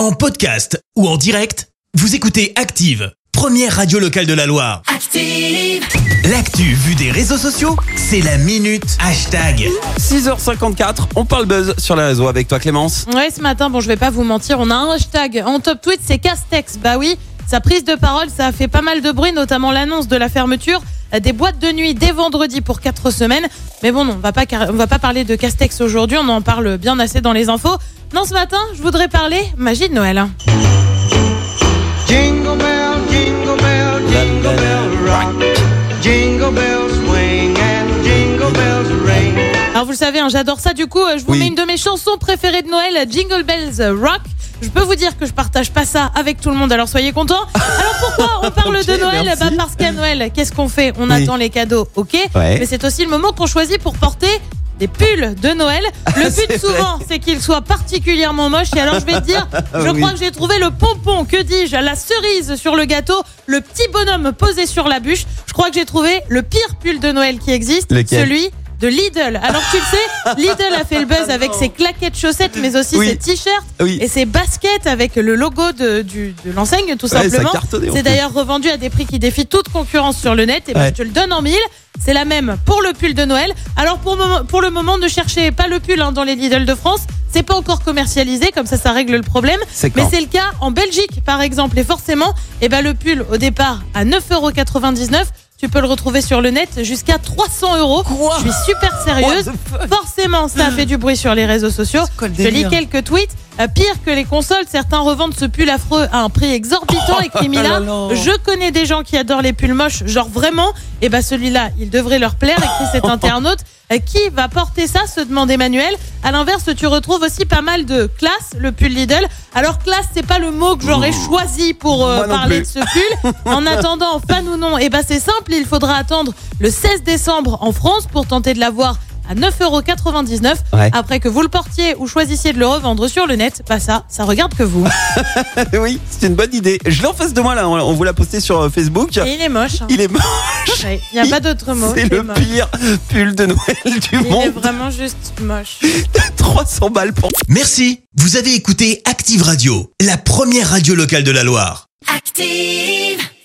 En podcast ou en direct, vous écoutez Active, première radio locale de la Loire. Active. L'actu vue des réseaux sociaux, c'est la minute hashtag. 6h54, on parle buzz sur les réseaux avec toi Clémence. Ouais, ce matin, bon, je vais pas vous mentir, on a un hashtag en top tweet, c'est Castex. Bah oui, sa prise de parole, ça a fait pas mal de bruit, notamment l'annonce de la fermeture des boîtes de nuit dès vendredi pour 4 semaines. Mais bon, non, on va pas, on va pas parler de Castex aujourd'hui, on en parle bien assez dans les infos. Non, ce matin, je voudrais parler magie de Noël. Jingle bell, jingle bell, jingle bell rock. Jingle bells swing and jingle bells ring. Alors vous le savez, hein, j'adore ça. Du coup, euh, je vous Oui. mets une de mes chansons préférées de Noël, Jingle Bells Rock. Je peux vous dire que je partage pas ça avec tout le monde, alors soyez contents. Alors pourquoi on parle de Noël. Bah Parce qu'à Noël, qu'est-ce qu'on fait On Oui. attend les cadeaux, ok Ouais. Mais c'est aussi le moment qu'on choisit pour porter des pulls de Noël. Le C'est but souvent, c'est qu'ils soient particulièrement moches. Et alors je vais te dire, je Oui. crois que j'ai trouvé le pompon, que dis-je, la cerise sur le gâteau, le petit bonhomme posé sur la bûche. Je crois que j'ai trouvé le pire pull de Noël qui existe, Lequel? celui de Lidl. Alors tu le sais, Lidl a fait le buzz avec ses claquettes chaussettes, mais aussi Oui. ses t-shirts Oui. et ses baskets avec le logo de, de l'enseigne, tout Ouais, simplement. C'est d'ailleurs revendu à des prix qui défient toute concurrence sur le net. Et ben, Ouais. je te le donne en mille. C'est la même pour le pull de Noël. Alors pour, le moment- pour le moment, ne cherchez pas le pull hein, dans les Lidl de France. C'est pas encore commercialisé, comme ça, ça règle le problème. Mais c'est le cas en Belgique, par exemple. Et forcément, eh ben, le pull, au départ, à 9,99€, tu peux le retrouver sur le net jusqu'à 300 euros. Quoi Je suis super sérieuse. Forcément, ça a fait du bruit sur les réseaux sociaux. Je lis quelques tweets. Euh, pire que les consoles, certains revendent ce pull affreux à un prix exorbitant, Oh écrit Mila. là. Je connais des gens qui adorent les pulls moches, genre vraiment. Et ben celui-là, il devrait leur plaire, écrit cet internaute. Euh, Qui va porter ça se demande Emmanuel. À l'inverse, tu retrouves aussi pas mal de classe, le pull Lidl. Alors classe, c'est pas le mot que j'aurais choisi pour euh, parler de ce pull. En attendant, fan ou non, et ben c'est simple, il faudra attendre le 16 décembre en France pour tenter de l'avoir à 9,99€. Ouais. Après que vous le portiez ou choisissiez de le revendre sur le net, bah ça, ça regarde que vous. Oui, c'est une bonne idée. Je l'ai en face de moi là, on vous l'a posté sur euh, Facebook. Et il est moche. hein. Il est moche, Ouais, Il n'y a pas d'autre mot. c'est il est le moche. pire pull de Noël du Il est monde. vraiment juste moche. 300 balles pour Merci, vous avez écouté Active Radio, la première radio locale de la Loire. Active.